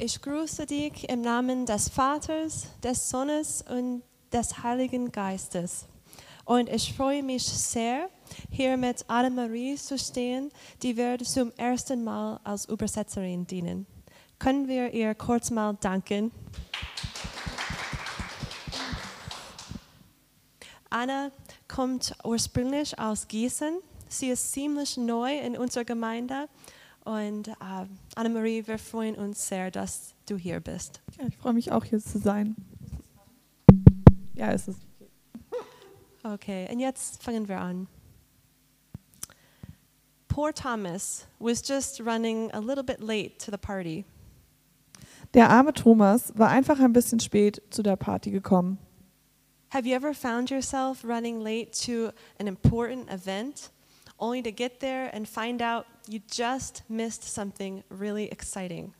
Ich grüße dich im Namen des Vaters, des Sohnes und des Heiligen Geistes. Und ich freue mich sehr, hier mit Annemarie zu stehen, die wird zum ersten Mal als Übersetzerin dienen. Können wir ihr kurz mal danken? Anna kommt ursprünglich aus Gießen. Sie ist ziemlich neu in unserer Gemeinde. Und äh, Annemarie, wir freuen uns sehr, dass du hier bist. Ja, ich freue mich auch hier zu sein. Ja, ist es. Okay, und jetzt fangen wir an. Poor Thomas was just running a little bit late to the party. Der arme Thomas war einfach ein bisschen spät zu der Party gekommen. Have you ever found yourself running late to an important event only to get there and find out you just missed something really exciting?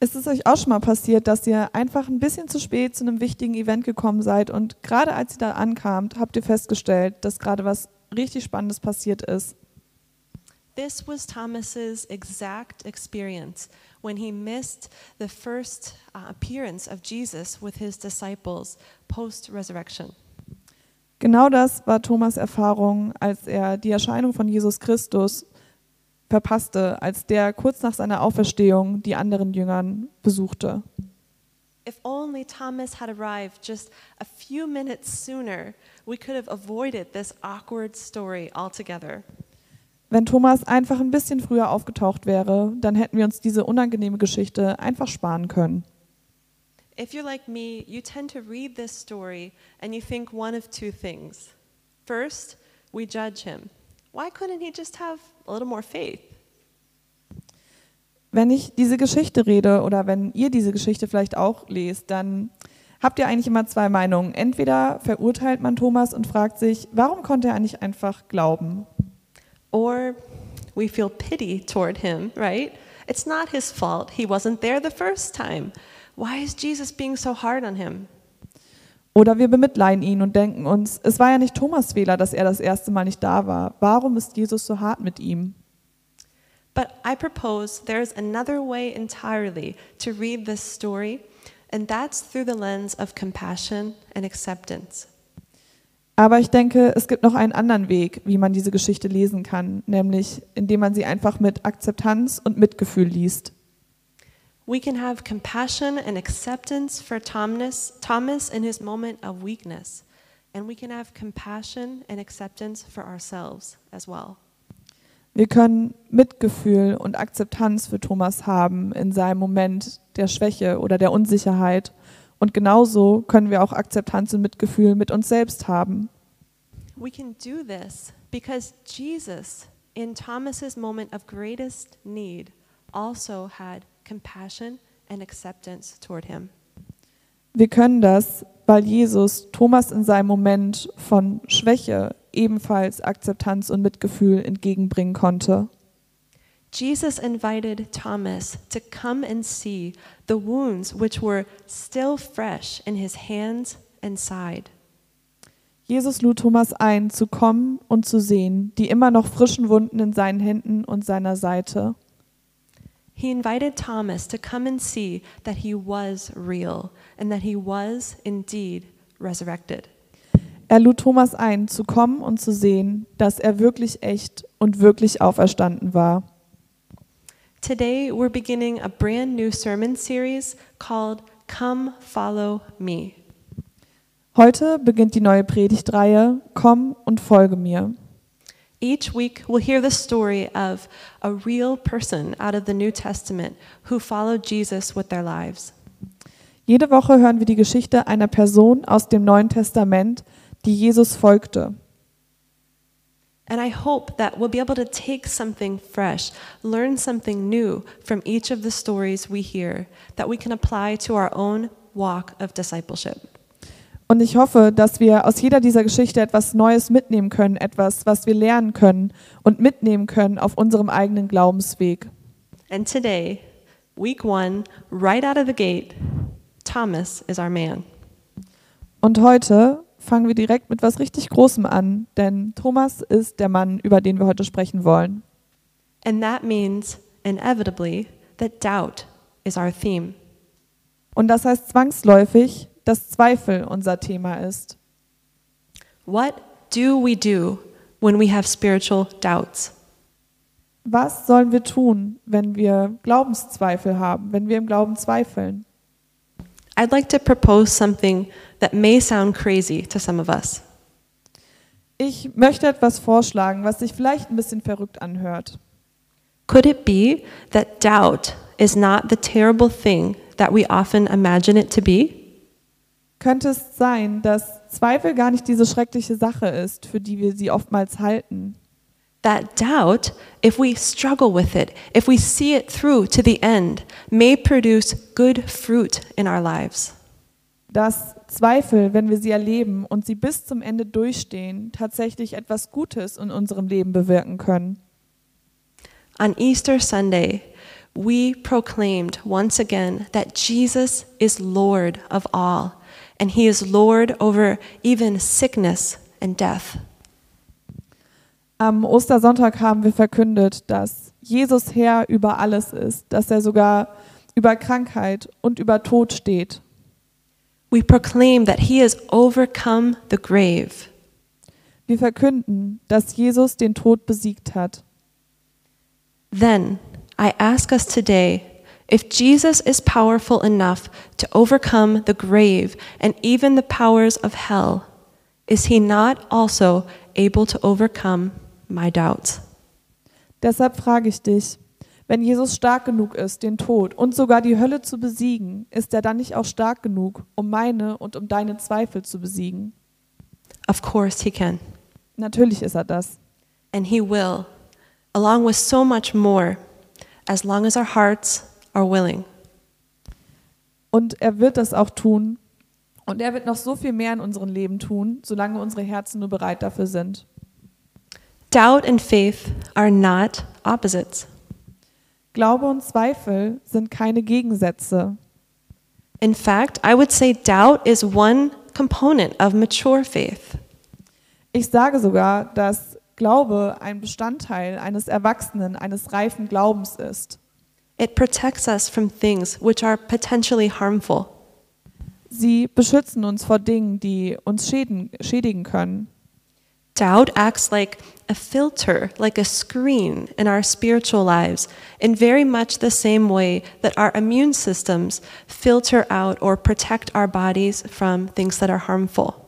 Ist es euch auch schon mal passiert, dass ihr einfach ein bisschen zu spät zu einem wichtigen Event gekommen seid und gerade als ihr da ankamt, habt ihr festgestellt, dass gerade was richtig Spannendes passiert ist? This was Thomas's exact experience when he missed the first uh, appearance of Jesus with his disciples post resurrection. Genau das war Thomas Erfahrung, als er die Erscheinung von Jesus Christus verpasste, als der kurz nach seiner Auferstehung die anderen Jüngern besuchte. If only Thomas had arrived just a few minutes sooner, we could have avoided this awkward story altogether. Wenn Thomas einfach ein bisschen früher aufgetaucht wäre, dann hätten wir uns diese unangenehme Geschichte einfach sparen können. If you're like me, you tend to read this story and you think one of two things. First, we judge him. Why couldn't he just have a little more faith? Wenn ich diese Geschichte rede oder wenn ihr diese Geschichte vielleicht auch lest, dann habt ihr eigentlich immer zwei Meinungen. Entweder verurteilt man Thomas und fragt sich, warum konnte er nicht einfach glauben? Or we feel pity toward him, right? It's not his fault. He wasn't there the first time. Why is Jesus being so hard on him? Oder wir bemitleiden ihn und denken uns, es war ja nicht Thomas Fehler, dass er das erste Mal nicht da war. Warum ist Jesus so hart mit ihm? But I propose there's another way entirely to read this story, and that's through the lens of compassion and acceptance. Aber ich denke, es gibt noch einen anderen Weg, wie man diese Geschichte lesen kann, nämlich indem man sie einfach mit Akzeptanz und Mitgefühl liest. We can have compassion and acceptance for Thomas, Thomas in his moment of weakness, and we can have compassion and acceptance for ourselves as well. Wir können Mitgefühl und Akzeptanz für Thomas haben in seinem Moment der Schwäche oder der Unsicherheit. Und genauso können wir auch Akzeptanz und Mitgefühl mit uns selbst haben. We can do this because Jesus, in Thomas's moment of greatest need, also had compassion and acceptance toward him. Wir können das, weil Jesus Thomas in seinem Moment von Schwäche ebenfalls Akzeptanz und Mitgefühl entgegenbringen konnte. Jesus invited Thomas to come and see the wounds which were still fresh in his hands and side. Jesus lud Thomas ein, zu kommen und zu sehen, die immer noch frischen Wunden in seinen Händen und seiner Seite. He invited Thomas to come and see that he was real and that he was indeed resurrected. Er lud Thomas ein, zu kommen und zu sehen, dass er wirklich echt und wirklich auferstanden war. Today, we're beginning a brand new sermon series called Come Follow Me. Heute beginnt die neue Predigtreihe Komm und folge mir. Each week, we'll hear the story of a real person out of the New Testament who followed Jesus with their lives. Jede Woche hören wir die Geschichte einer Person aus dem Neuen Testament, die Jesus folgte. And I hope that we'll be able to take something fresh, learn something new from each of the stories we hear that we can apply to our own walk of discipleship. Und ich hoffe, dass wir aus jeder dieser Geschichte etwas Neues mitnehmen können, etwas, was wir lernen können und mitnehmen können auf unserem eigenen Glaubensweg. And today, week one, right out of the gate, Thomas is our man. Und heute fangen wir direkt mit was richtig Großem an, denn Thomas ist der Mann, über den wir heute sprechen wollen. And that means, inevitably, that doubt is our theme. Und das heißt zwangsläufig, dass Zweifel unser Thema ist. What do we do when we have spiritual doubts? Was sollen wir tun, wenn wir Glaubenszweifel haben, wenn wir im Glauben zweifeln? I'd like to propose something that may sound crazy to some of us. Ich möchte etwas vorschlagen, was sich vielleicht ein bisschen verrückt anhört. Could it be that doubt is not the terrible thing that we often imagine it to be? Könnte es sein, dass Zweifel gar nicht diese schreckliche Sache ist, für die wir sie oftmals halten? That doubt, if we struggle with it, if we see it through to the end, may produce good fruit in our lives. Dass Zweifel, wenn wir sie erleben und sie bis zum Ende durchstehen, tatsächlich etwas Gutes in unserem Leben bewirken können. On Easter Sunday, we proclaimed once again that Jesus is Lord of all, and he is Lord over even sickness and death. Am Ostersonntag haben wir verkündet, dass Jesus Herr über alles ist, dass er sogar über Krankheit und über Tod steht. We proclaim that he has overcome the grave. Wir verkünden, dass Jesus den Tod besiegt hat. Then I ask us today if Jesus is powerful enough to overcome the grave and even the powers of hell, is he not also able to overcome my doubts? Deshalb frage ich dich, wenn Jesus stark genug ist, den Tod und sogar die Hölle zu besiegen, ist er dann nicht auch stark genug, um meine und um deine Zweifel zu besiegen? Of course he can. Natürlich ist er das. And he will, along with so much more, as long as our hearts are willing. Und er wird das auch tun. Und er wird noch so viel mehr in unserem Leben tun, solange unsere Herzen nur bereit dafür sind. Doubt and faith are not opposites. Glaube und Zweifel sind keine Gegensätze. In fact, I would say doubt is one component of mature faith. Ich sage sogar, dass Glaube ein Bestandteil eines erwachsenen, eines reifen Glaubens ist. It protects us from things which are potentially harmful. Sie beschützen uns vor Dingen, die uns schäden, schädigen können. Doubt acts like a filter, like a screen in our spiritual lives, in very much the same way that our immune systems filter out or protect our bodies from things that are harmful.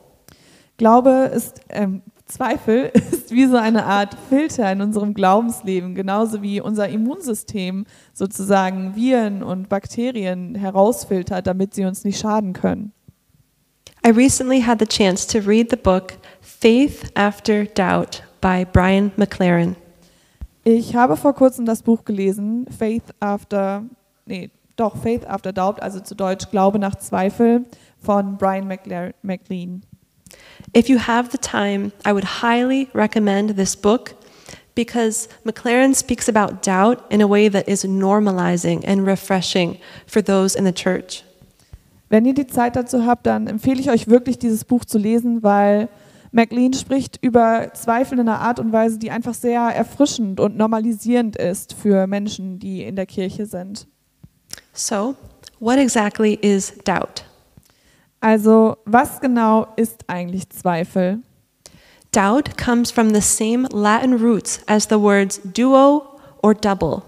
Glaube ist, ähm, Zweifel ist wie so eine Art Filter in unserem Glaubensleben, genauso wie unser Immunsystem sozusagen Viren und Bakterien herausfiltert, damit sie uns nicht schaden können. I recently had the chance to read the book Faith After Doubt by Brian McLaren. Ich habe vor kurzem das Buch gelesen, Faith After, nee, doch, Faith After Doubt, also zu Deutsch Glaube nach Zweifel von Brian McLaren, McLean. If you have the time, I would highly recommend this book because McLaren speaks about doubt in a way that is normalizing and refreshing for those in the church. Wenn ihr die Zeit dazu habt, dann empfehle ich euch wirklich, dieses Buch zu lesen, weil McLean spricht über Zweifel in einer Art und Weise, die einfach sehr erfrischend und normalisierend ist für Menschen, die in der Kirche sind. So, what exactly is doubt? Also, was genau ist eigentlich Zweifel? Doubt comes from the same Latin roots as the words duo or double.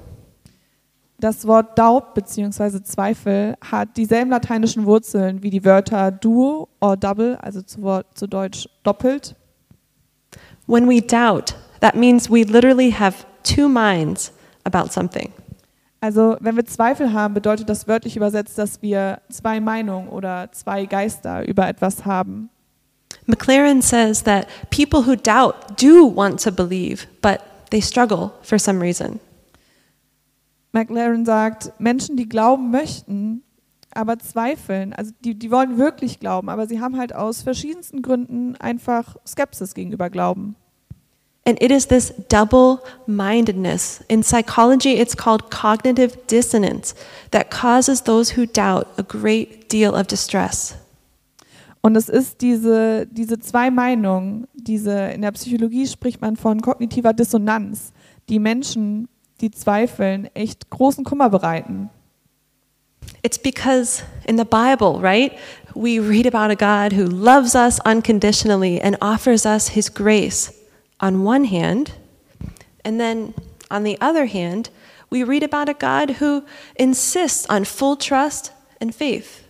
Das Wort Doubt bzw. Zweifel hat dieselben lateinischen Wurzeln wie die Wörter duo or double, also zu, Wort, zu Deutsch doppelt. When we doubt, that means we literally have two minds about something. Also, wenn wir Zweifel haben, bedeutet das wörtlich übersetzt, dass wir zwei Meinungen oder zwei Geister über etwas haben. McLaren says that people who doubt do want to believe, but they struggle for some reason. McLaren sagt, Menschen, die glauben möchten, aber zweifeln, also die, die wollen wirklich glauben, aber sie haben halt aus verschiedensten Gründen einfach Skepsis gegenüber Glauben. And it is this double mindedness. In psychology, it's called cognitive dissonance that causes those who doubt a great deal of distress. Und es ist diese, diese zwei Meinungen, diese, in der Psychologie spricht man von kognitiver Dissonanz, die Menschen, die zweifeln, echt großen Kummer bereiten. It's because in the Bible, right, we read about a God who loves us unconditionally and offers us his grace on one hand. And then on the other hand, we read about a God who insists on full trust and faith.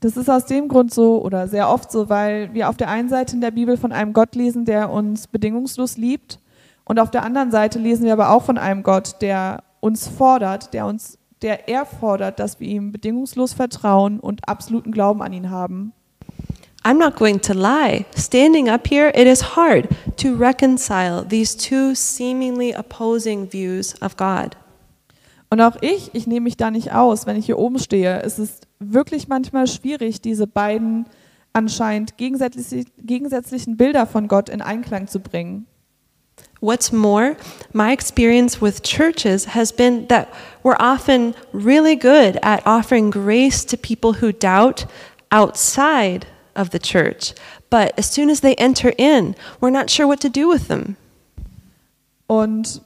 Das ist aus dem Grund so oder sehr oft so, weil wir auf der einen Seite in der Bibel von einem Gott lesen, der uns bedingungslos liebt und auf der anderen Seite lesen wir aber auch von einem Gott, der uns fordert, der uns der er fordert, dass wir ihm bedingungslos vertrauen und absoluten Glauben an ihn haben. I'm not going to lie. Standing up here, it is hard to reconcile these two seemingly opposing views of God. Und auch ich, ich nehme mich da nicht aus, wenn ich hier oben stehe. Es ist wirklich manchmal schwierig, diese beiden anscheinend gegensätzlichen Bilder von Gott in Einklang zu bringen. What's more, my experience with churches has been that we're often really good at offering grace to people who doubt outside of the church. But as soon as they enter in, we're not sure what to do with them. Und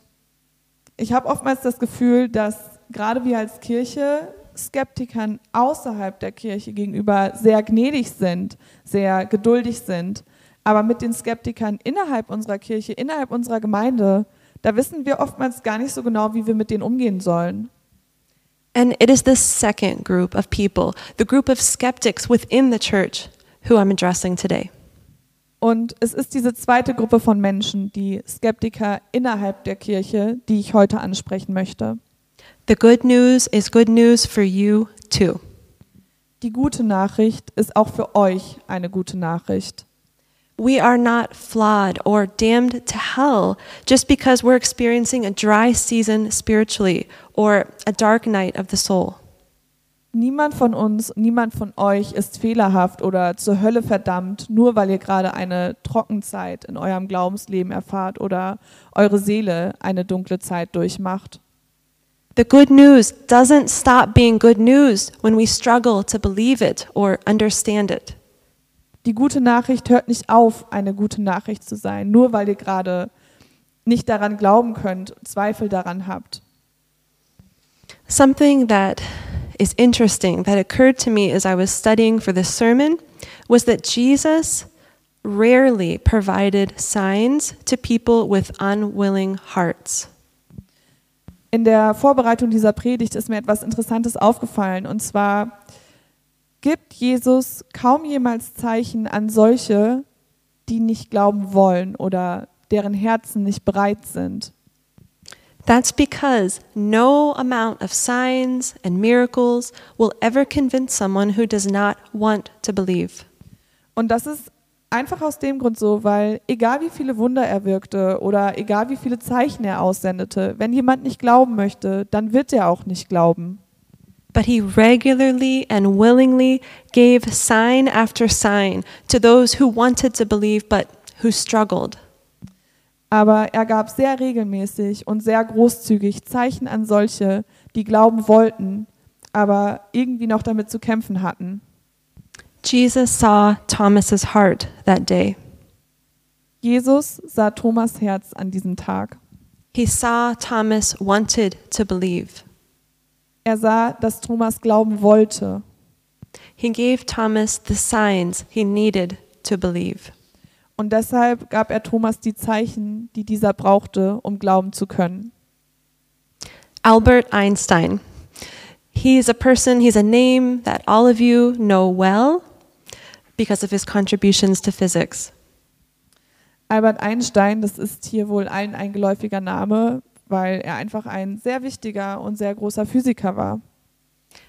ich habe oftmals das Gefühl, dass gerade wir als Kirche Skeptikern außerhalb der Kirche gegenüber sehr gnädig sind, sehr geduldig sind. Aber mit den Skeptikern innerhalb unserer Kirche, innerhalb unserer Gemeinde, da wissen wir oftmals gar nicht so genau, wie wir mit denen umgehen sollen. And it is this second group of people, the group of skeptics within the church, who I'm addressing today. Und es ist diese zweite Gruppe von Menschen, die Skeptiker innerhalb der Kirche, die ich heute ansprechen möchte. The good news is good news for you too. Die gute Nachricht ist auch für euch eine gute Nachricht. We are not flawed or damned to hell just because we're experiencing a dry season spiritually or a dark night of the soul. Niemand von uns, niemand von euch ist fehlerhaft oder zur Hölle verdammt, nur weil ihr gerade eine Trockenzeit in eurem Glaubensleben erfahrt oder eure Seele eine dunkle Zeit durchmacht. The good news doesn't stop being good news when we struggle to believe it or understand it. Die gute Nachricht hört nicht auf, eine gute Nachricht zu sein, nur weil ihr gerade nicht daran glauben könnt, Zweifel daran habt. Something that is interesting that occurred to me as I was studying for this sermon was that Jesus rarely provided signs to people with unwilling hearts. In der Vorbereitung dieser Predigt ist mir etwas Interessantes aufgefallen und zwar gibt Jesus kaum jemals Zeichen an solche, die nicht glauben wollen oder deren Herzen nicht bereit sind. That's because no amount of signs and miracles will ever convince someone who does not want to believe. Und das ist einfach aus dem Grund so, weil egal wie viele Wunder er wirkte oder egal wie viele Zeichen er aussendete, wenn jemand nicht glauben möchte, dann wird er auch nicht glauben but he regularly and willingly gave sign after sign to those who wanted to believe but who struggled. Aber er gab sehr regelmäßig und sehr großzügig Zeichen an solche, die glauben wollten, aber irgendwie noch damit zu kämpfen hatten. Jesus saw Thomas's heart that day. Jesus sah Thomas Herz an diesem Tag. He saw Thomas wanted to believe. Er sah, dass Thomas glauben wollte. He gave Thomas the signs he needed to believe. Und deshalb gab er Thomas die Zeichen, die dieser brauchte, um glauben zu können. Albert Einstein. He's a person, he's a name that all of you know well because of his contributions to physics. Albert Einstein, das ist hier wohl allen ein geläufiger Name, weil er einfach ein sehr wichtiger und sehr großer Physiker war.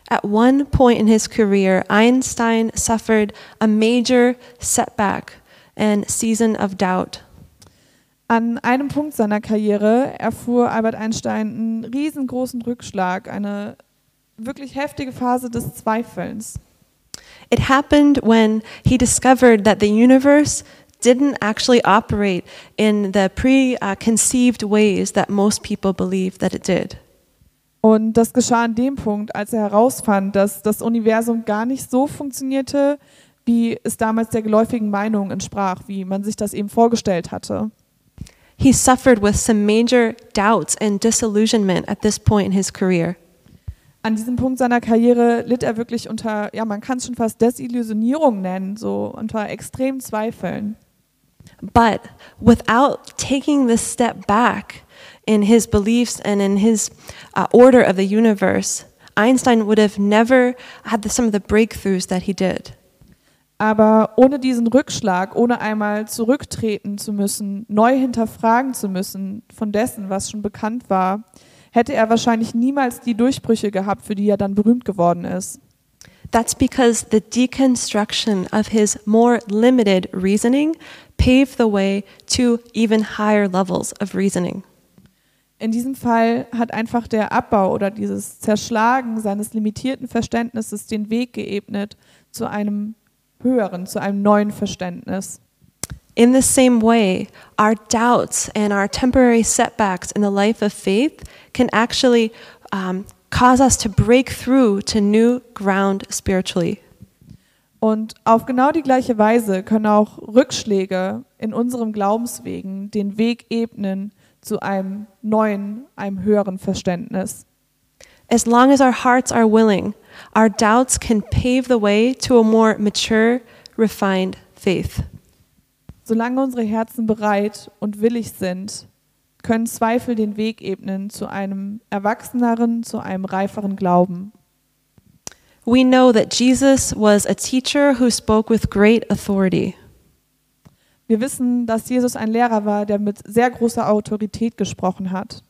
At one point in his career, Einstein suffered a major setback and season of doubt. An einem Punkt seiner Karriere erfuhr Albert Einstein einen riesengroßen Rückschlag, eine wirklich heftige Phase des Zweifelns. It happened when he discovered that the universe didn't actually operate in the preconceived ways that most people believe that it did. Und das geschah an dem Punkt, als er herausfand, dass das Universum gar nicht so funktionierte, wie es damals der geläufigen Meinung entsprach, wie man sich das eben vorgestellt hatte. He suffered with some major doubts and disillusionment at this point in his career. An diesem Punkt seiner Karriere litt er wirklich unter, ja, man kann es schon fast Desillusionierung nennen, so unter extremen Zweifeln. But without taking this step back in his beliefs and in his uh, order of the universe, Einstein would have never had the, some of the breakthroughs that he did. Aber ohne diesen Rückschlag, ohne einmal zurücktreten zu müssen, neu hinterfragen zu müssen von dessen, was schon bekannt war, hätte er wahrscheinlich niemals die Durchbrüche gehabt, für die er dann berühmt geworden ist. That's because the deconstruction of his more limited reasoning paved the way to even higher levels of reasoning. In diesem Fall hat einfach der Abbau oder dieses Zerschlagen seines limitierten Verständnisses den Weg geebnet zu einem höheren, zu einem neuen Verständnis. In the same way, our doubts and our temporary setbacks in the life of faith can actually um, cause us to break through to new ground spiritually. Und auf genau die gleiche Weise können auch Rückschläge in unserem Glaubenswegen den Weg ebnen zu einem neuen, einem höheren Verständnis. As long as our hearts are willing, our doubts can pave the way to a more mature, refined faith. Solange unsere Herzen bereit und willig sind, können Zweifel den Weg ebnen zu einem erwachseneren, zu einem reiferen Glauben. We know that Jesus was a teacher who spoke with great authority. Wir wissen, dass Jesus ein Lehrer war, der mit sehr großer Autorität gesprochen hat.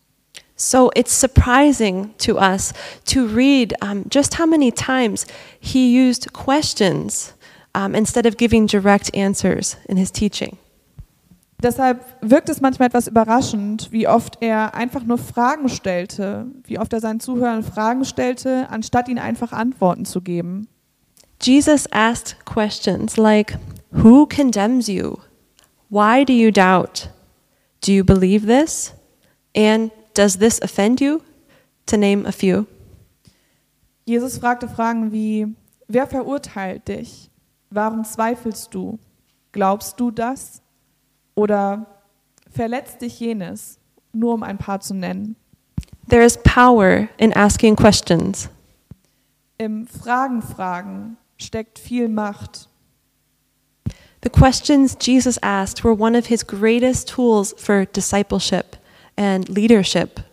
So it's surprising to us to read um, just how many times he used questions um, instead of giving direct answers in his teaching. Deshalb wirkt es manchmal etwas überraschend, wie oft er einfach nur Fragen stellte, wie oft er seinen Zuhörern Fragen stellte, anstatt ihnen einfach Antworten zu geben. Jesus asked questions like Who condemns you? Why do you doubt? Do you believe this? And does this offend you? To name a few. Jesus fragte Fragen wie, wer verurteilt dich? Warum zweifelst du? Glaubst du das? Oder verletzt dich jenes? Nur um ein paar zu nennen. There is power in asking questions. Im Fragen fragen steckt viel Macht. The questions Jesus asked were one of his greatest tools for discipleship and leadership.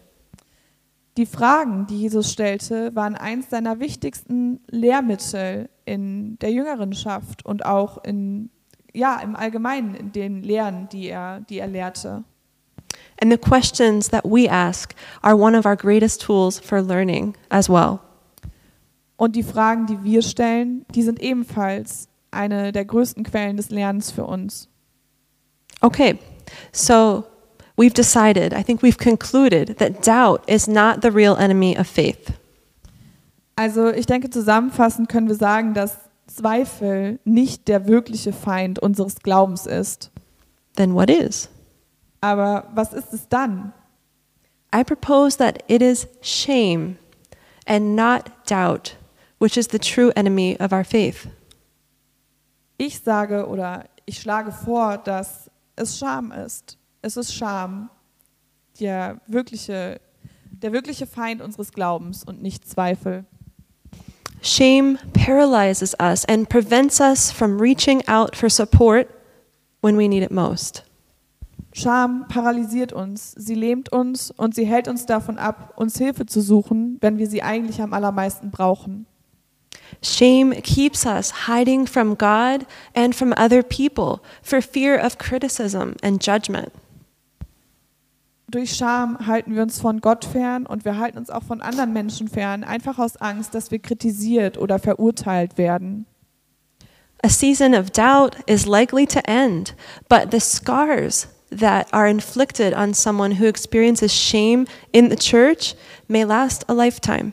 Die Fragen, die Jesus stellte, waren eins seiner wichtigsten Lehrmittel in der Jüngerenschaft und auch in, ja, im Allgemeinen in den Lehren, die er, die er lehrte. And the questions that we ask are one of our greatest tools for learning as well. Und die Fragen, die wir stellen, die sind ebenfalls eine der größten Quellen des Lernens für uns. Okay, so we've decided, I think we've concluded that doubt is not the real enemy of faith. Also ich denke, zusammenfassend können wir sagen, dass Zweifel nicht der wirkliche Feind unseres Glaubens ist. Then what is? Aber was ist es dann? I propose that it is shame and not doubt, which is the true enemy of our faith. Ich sage oder ich schlage vor, dass es Scham ist. Es ist Scham, der wirkliche, der wirkliche Feind unseres Glaubens und nicht Zweifel. Shame paralyzes us and prevents us from reaching out for support when we need it most. Scham paralysiert uns, sie lähmt uns und sie hält uns davon ab, uns Hilfe zu suchen, wenn wir sie eigentlich am allermeisten brauchen. Shame keeps us hiding from God and from other people for fear of criticism and judgment. Durch Scham halten wir uns von Gott fern und wir halten uns auch von anderen Menschen fern, einfach aus Angst, dass wir kritisiert oder verurteilt werden. A season of doubt is likely to end, but the scars that are inflicted on someone who experiences shame in the church may last a lifetime.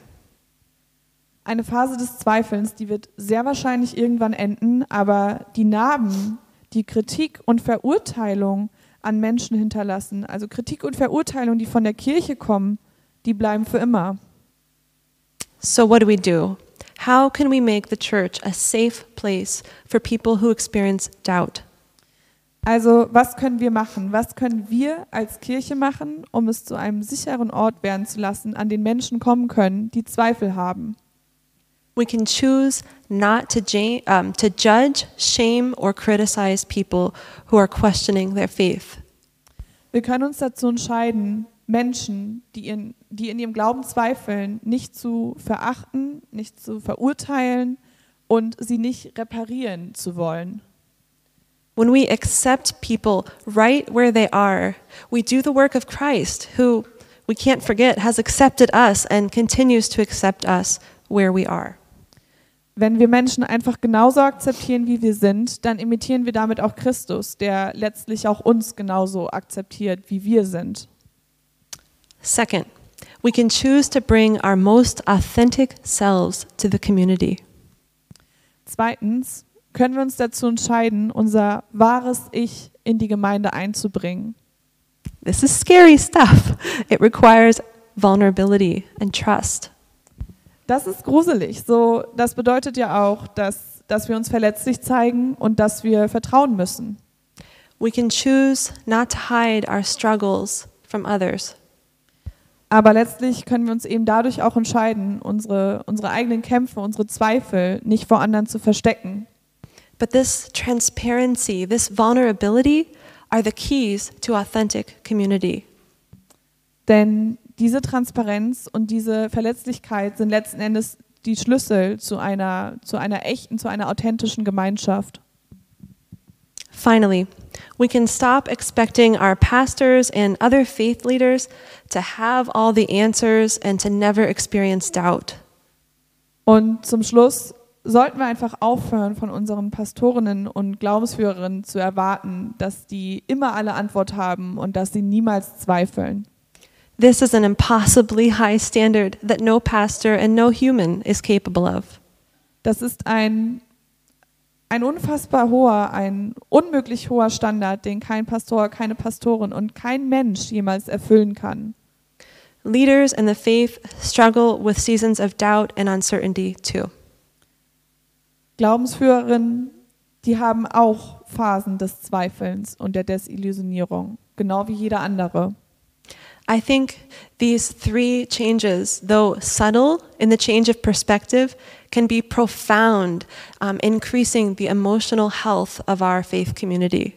Eine Phase des Zweifelns, die wird sehr wahrscheinlich irgendwann enden, aber die Narben, die Kritik und Verurteilung an Menschen hinterlassen, also Kritik und Verurteilung, die von der Kirche kommen, die bleiben für immer. So, what do we do? How can we make the church a safe place for people who experience doubt? Also, was können wir machen? Was können wir als Kirche machen, um es zu einem sicheren Ort werden zu lassen, an den Menschen kommen können, die Zweifel haben? We can choose not to, ja- um, to judge, shame, or criticize people who are questioning their faith. Wir können uns dazu entscheiden, Menschen, die in, die in ihrem Glauben zweifeln, nicht zu verachten, nicht zu verurteilen und sie nicht reparieren zu wollen. When we accept people right where they are, we do the work of Christ, who we can't forget has accepted us and continues to accept us where we are. Wenn wir Menschen einfach genauso akzeptieren, wie wir sind, dann imitieren wir damit auch Christus, der letztlich auch uns genauso akzeptiert, wie wir sind. Second, we can choose to bring our most authentic selves to the community. Zweitens können wir uns dazu entscheiden, unser wahres Ich in die Gemeinde einzubringen. This is scary stuff. It requires vulnerability and trust. Das ist gruselig. So, das bedeutet ja auch, dass, dass wir uns verletzlich zeigen und dass wir vertrauen müssen. We can choose not to hide our struggles from others. Aber letztlich können wir uns eben dadurch auch entscheiden, unsere, unsere eigenen Kämpfe, unsere Zweifel nicht vor anderen zu verstecken. But this transparency, this vulnerability are the keys to authentic community. Denn diese Transparenz und diese Verletzlichkeit sind letzten Endes die Schlüssel zu einer, zu einer echten, zu einer authentischen Gemeinschaft. Finally, we can stop expecting our pastors and other faith leaders to have all the answers and to never experience doubt. Und zum Schluss sollten wir einfach aufhören, von unseren Pastorinnen und Glaubensführerinnen zu erwarten, dass die immer alle Antwort haben und dass sie niemals zweifeln. This is an impossibly high standard that no pastor and no human is capable of. Das ist ein, ein unfassbar hoher, ein unmöglich hoher Standard, den kein Pastor, keine Pastorin und kein Mensch jemals erfüllen kann. Leaders in the faith struggle with seasons of doubt and uncertainty too. Glaubensführerinnen, die haben auch Phasen des Zweifelns und der Desillusionierung, genau wie jeder andere. I think these three changes, though subtle in the change of perspective, can be profound, um, increasing the emotional health of our faith community.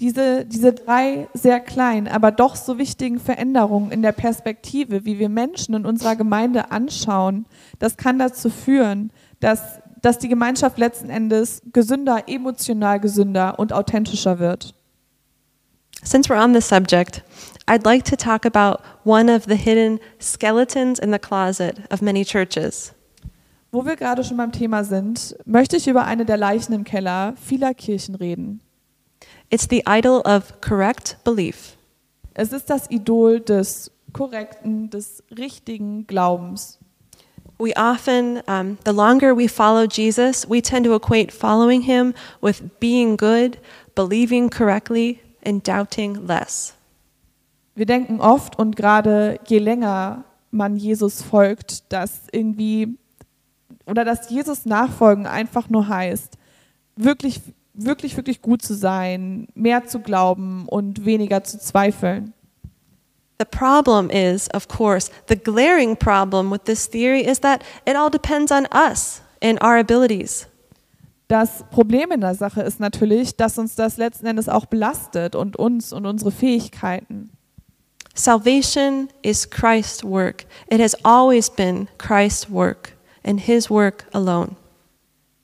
Diese, diese drei sehr kleinen, aber doch so wichtigen Veränderungen in der Perspektive, wie wir Menschen in unserer Gemeinde anschauen, das kann dazu führen, dass, dass die Gemeinschaft letzten Endes gesünder, emotional gesünder und authentischer wird. Since we're on the subject, I'd like to talk about one of the hidden skeletons in the closet of many churches. Wo wir gerade schon beim Thema sind, möchte ich über eine der Leichen im Keller vieler Kirchen reden. It's the idol of correct belief. Es ist das Idol des korrekten, des richtigen Glaubens. We often, um, the longer we follow Jesus, we tend to equate following him with being good, believing correctly, and doubting less. Wir denken oft und gerade je länger man Jesus folgt, dass irgendwie oder dass Jesus nachfolgen einfach nur heißt, wirklich, wirklich, wirklich gut zu sein, mehr zu glauben und weniger zu zweifeln. The problem is, of course, the glaring problem with this theory is that it all depends on us and our abilities. Das Problem in der Sache ist natürlich, dass uns das letzten Endes auch belastet und uns und unsere Fähigkeiten. Salvation is Christ's work. It has always been Christ's work and his work alone.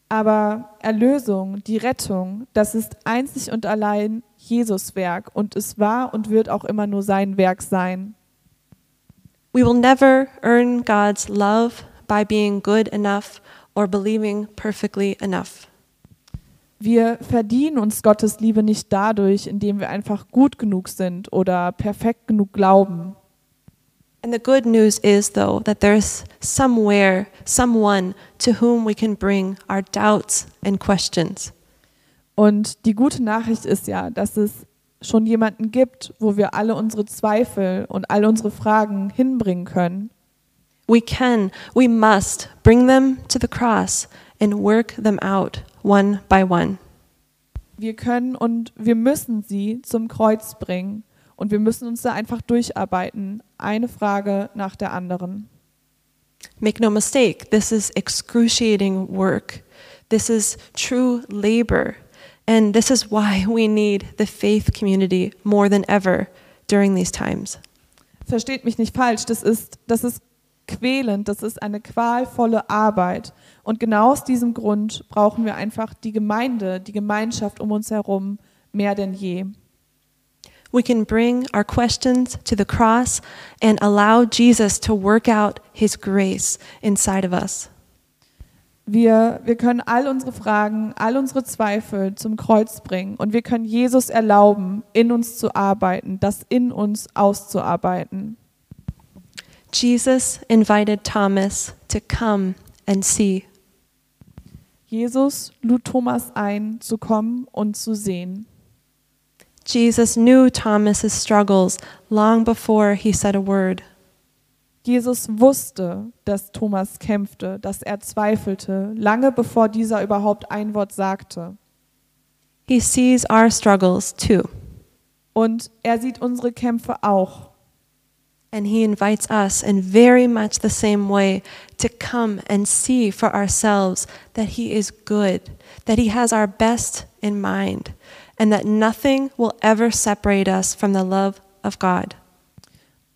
Aber Erlösung, die Rettung, das ist einzig und allein Jesus Werk und es war und wird auch immer nur sein Werk sein. We will never earn God's love by being good enough or believing perfectly enough. Wir verdienen uns Gottes Liebe nicht dadurch, indem wir einfach gut genug sind oder perfekt genug glauben. And the good news is, though, that there's somewhere, someone to whom we can bring our doubts and questions. Und die gute Nachricht ist ja, dass es schon jemanden gibt, wo wir alle unsere Zweifel und alle unsere Fragen hinbringen können. We can, we must bring them to the cross and work them out one by one. Wir können und wir müssen sie zum Kreuz bringen und wir müssen uns da einfach durcharbeiten, eine Frage nach der anderen. Make no mistake, this is excruciating work. This is true labor. And this is why we need the faith community more than ever during these times. Versteht mich nicht falsch, das ist, das ist quälend, das ist eine qualvolle Arbeit. Und genau aus diesem Grund brauchen wir einfach die Gemeinde, die Gemeinschaft um uns herum mehr denn je. We can bring our questions to the cross and allow Jesus to work out his grace inside of us. Wir, wir können all unsere Fragen, all unsere Zweifel zum Kreuz bringen und wir können Jesus erlauben, in uns zu arbeiten, das in uns auszuarbeiten. Jesus invited Thomas to come and see. Jesus lud Thomas ein, zu kommen und zu sehen. Jesus knew Thomas's struggles long before he said a word. Jesus wusste, dass Thomas kämpfte, dass er zweifelte, lange bevor dieser überhaupt ein Wort sagte. He sees our struggles too, Und er sieht unsere Kämpfe auch. And he invites us in very much the same way to come and see for ourselves that he is good, that he has our best in mind, and that nothing will ever separate us from the love of God.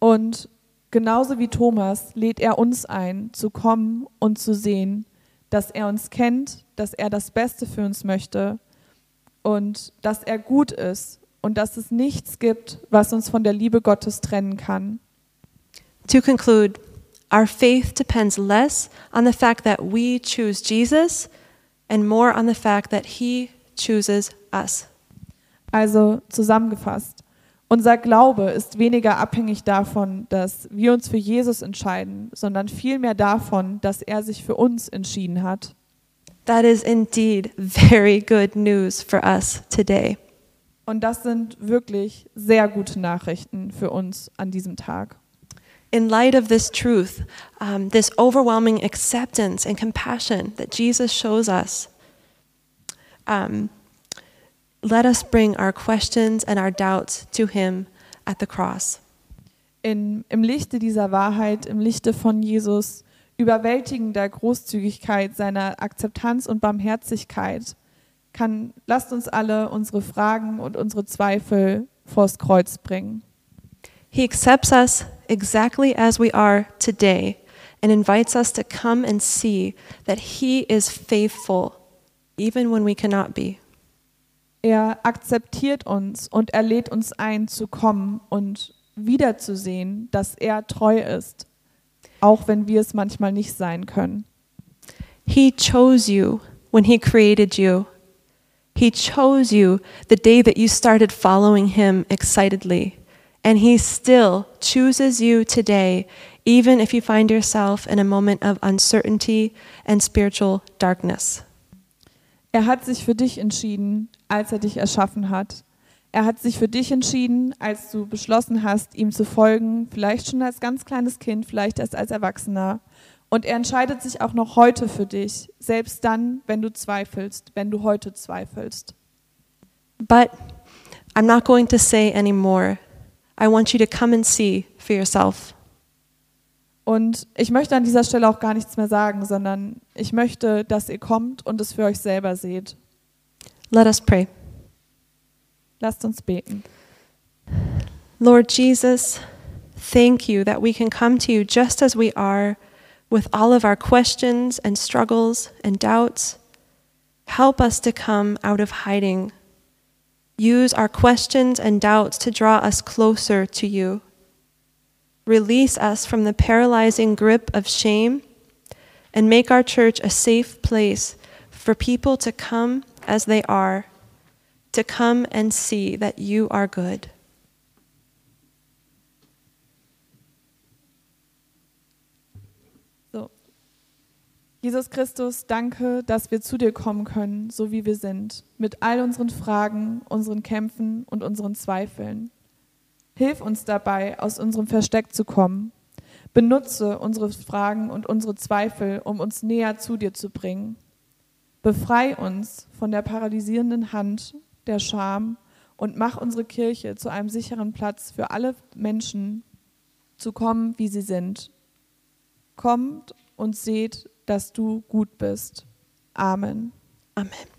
Und genauso wie Thomas lädt er uns ein, zu kommen und zu sehen, dass er uns kennt, dass er das Beste für uns möchte und dass er gut ist und dass es nichts gibt, was uns von der Liebe Gottes trennen kann. To conclude, our faith depends less on the fact that we choose Jesus and more on the fact that he chooses us. Also zusammengefasst, unser Glaube ist weniger abhängig davon, dass wir uns für Jesus entscheiden, sondern vielmehr davon, dass er sich für uns entschieden hat. That is indeed very good news for us today. Und das sind wirklich sehr gute Nachrichten für uns an diesem Tag. In light of this truth, um, this overwhelming acceptance and compassion that Jesus shows us, um, let us bring our questions and our doubts to Him at the cross. In, Im Lichte dieser Wahrheit, im Lichte von Jesus, überwältigender Großzügigkeit, seiner Akzeptanz und Barmherzigkeit, kann, lasst uns alle unsere Fragen und unsere Zweifel vors Kreuz bringen. He accepts us exactly as we are today and invites us to come and see that He is faithful even when we cannot be. Er akzeptiert uns und er lädt uns ein, zu kommen und wiederzusehen, dass er treu ist, auch wenn wir es manchmal nicht sein können. He chose you when He created you. He chose you the day that you started following Him excitedly. And He still chooses you today, even if you find yourself in a moment of uncertainty and spiritual darkness. Er hat sich für dich entschieden, als er dich erschaffen hat. Er hat sich für dich entschieden, als du beschlossen hast, ihm zu folgen, vielleicht schon als ganz kleines Kind, vielleicht erst als Erwachsener. Und er entscheidet sich auch noch heute für dich, selbst dann, wenn du zweifelst, wenn du heute zweifelst. But I'm not going to say anymore. I want you to come and see for yourself. Und ich möchte an dieser Stelle auch gar nichts mehr sagen, sondern ich möchte, dass ihr kommt und es für euch selber seht. Let us pray. Lasst uns beten. Lord Jesus, thank you that we can come to you just as we are with all of our questions and struggles and doubts. Help us to come out of hiding. Use our questions and doubts to draw us closer to you. Release us from the paralyzing grip of shame and make our church a safe place for people to come as they are, to come and see that you are good. Jesus Christus, danke, dass wir zu dir kommen können, so wie wir sind, mit all unseren Fragen, unseren Kämpfen und unseren Zweifeln. Hilf uns dabei, aus unserem Versteck zu kommen. Benutze unsere Fragen und unsere Zweifel, um uns näher zu dir zu bringen. Befrei uns von der paralysierenden Hand der Scham und mach unsere Kirche zu einem sicheren Platz für alle Menschen zu kommen, wie sie sind. Kommt und seht, dass du gut bist. Amen. Amen.